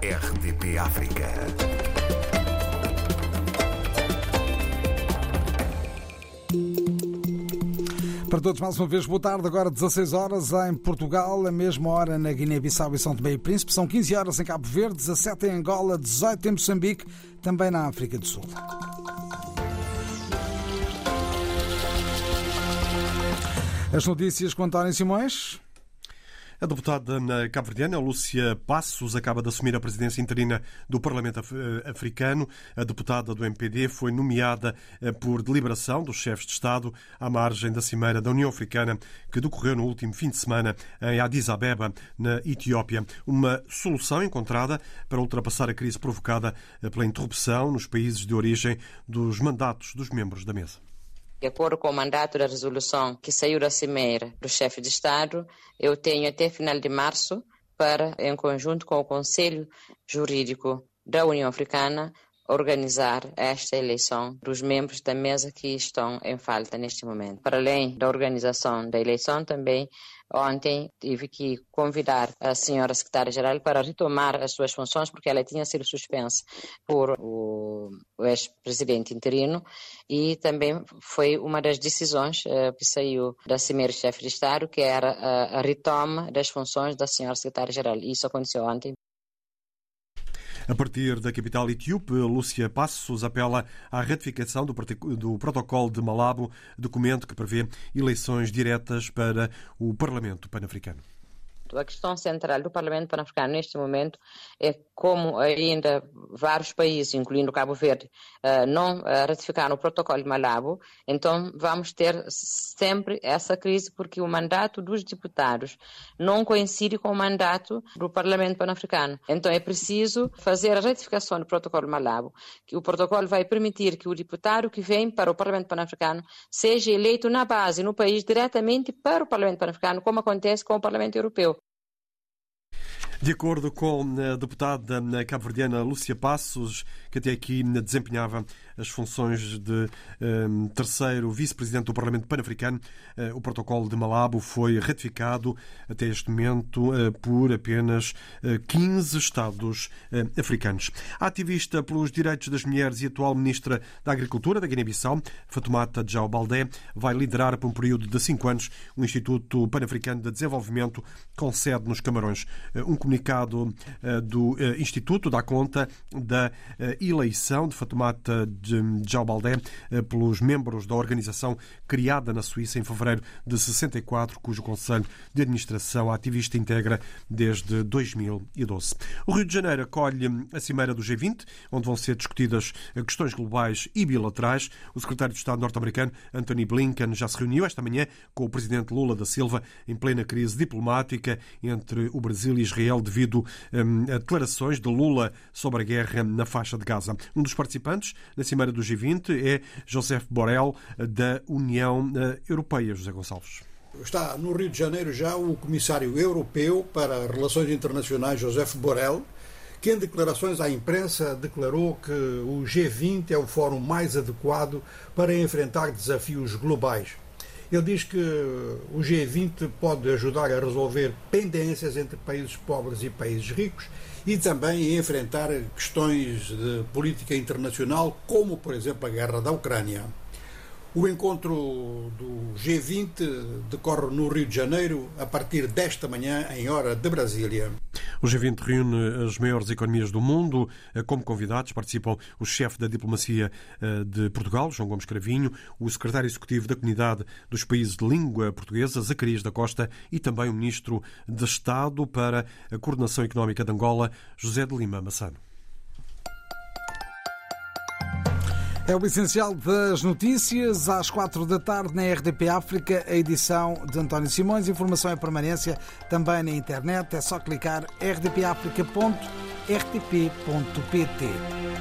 RDP África. Para todos, mais uma vez, boa tarde. Agora 16 horas em Portugal, a mesma hora na Guiné-Bissau e São Tomé e Príncipe. São 15 horas em Cabo Verde, 17 em Angola, 18 em Moçambique, também na África do Sul. As notícias com António Simões. A deputada cabo-verdiana Lúcia Passos acaba de assumir a presidência interina do Parlamento eh, Africano. A deputada do MPD foi nomeada eh, por deliberação dos chefes de Estado à margem da Cimeira da União Africana, que decorreu no último fim de semana em Addis Abeba, na Etiópia. Uma solução encontrada para ultrapassar a crise provocada eh, pela interrupção nos países de origem dos mandatos dos membros da mesa. De acordo com o mandato da resolução que saiu da Cimeira do chefe de Estado, eu tenho até final de março para, em conjunto com o Conselho Jurídico da União Africana, organizar esta eleição dos membros da mesa que estão em falta neste momento. Para além da organização da eleição, também Ontem tive que convidar a senhora secretária-geral para retomar as suas funções, porque ela tinha sido suspensa por o ex-presidente interino e também foi uma das decisões uh, que saiu da Cimeira-Chefe de Estado, que era a, a retoma das funções da senhora secretária-geral. Isso aconteceu ontem. A partir da capital etíope, Lúcia Passos apela à ratificação do, protocolo de Malabo, documento que prevê eleições diretas para o Parlamento Pan-Africano. A questão central do Parlamento Pan-Africano neste momento é como ainda vários países, incluindo Cabo Verde, eh, não eh, ratificaram o protocolo de Malabo, então vamos ter sempre essa crise porque o mandato dos deputados não coincide com o mandato do Parlamento Pan-Africano. Então é preciso fazer a ratificação do protocolo de Malabo, que o protocolo vai permitir que o deputado que vem para o Parlamento Pan-Africano seja eleito na base, no país, diretamente para o Parlamento Pan-Africano, como acontece com o Parlamento Europeu. De acordo com a deputada cabo-verdiana Lúcia Passos, que até aqui desempenhava as funções de terceiro vice-presidente do Parlamento Pan-Africano, o protocolo de Malabo foi ratificado até este momento por apenas uh, 15 Estados africanos. A ativista pelos direitos das mulheres e atual ministra da Agricultura da Guiné-Bissau, Fatoumata Djao Baldé, vai liderar por um período de cinco anos o Instituto Pan-Africano de Desenvolvimento com sede nos Camarões. Um comunicado do Instituto dá conta da eleição de Fatoumata João Baldé eh, pelos membros da organização criada na Suíça em fevereiro de 64, cujo Conselho de Administração ativista integra desde 2012. O Rio de Janeiro acolhe a Cimeira do G20, onde vão ser discutidas questões globais e bilaterais. O secretário de Estado norte-americano, Anthony Blinken, já se reuniu esta manhã com o presidente Lula da Silva em plena crise diplomática entre o Brasil e Israel devido hum, a declarações de Lula sobre a guerra na faixa de Gaza. Um dos participantes na Cimeira do G20 é José Borrell, da União eh, Europeia. José Gonçalves. Está no Rio de Janeiro já o comissário europeu para Relações Internacionais, José Borrell, que em declarações à imprensa declarou que o G20 é o fórum mais adequado para enfrentar desafios globais. Ele diz que o G20 pode ajudar a resolver pendências entre países pobres e países ricos e também enfrentar questões de política internacional, como, por exemplo, a guerra da Ucrânia. O encontro do G20 decorre no Rio de Janeiro a partir desta manhã, em hora de Brasília. O G20 reúne as maiores economias do mundo. Como convidados participam o chefe da diplomacia eh, de Portugal, João Gomes Cravinho, o secretário executivo da Comunidade dos Países de Língua Portuguesa, Zacarias da Costa, e também o ministro de Estado para a Coordenação Económica de Angola, José de Lima Massano. É o essencial das notícias, às quatro da tarde na RDP África, a edição de António Simões. Informação em permanência também na internet. É só clicar rdpafrica.rtp.pt.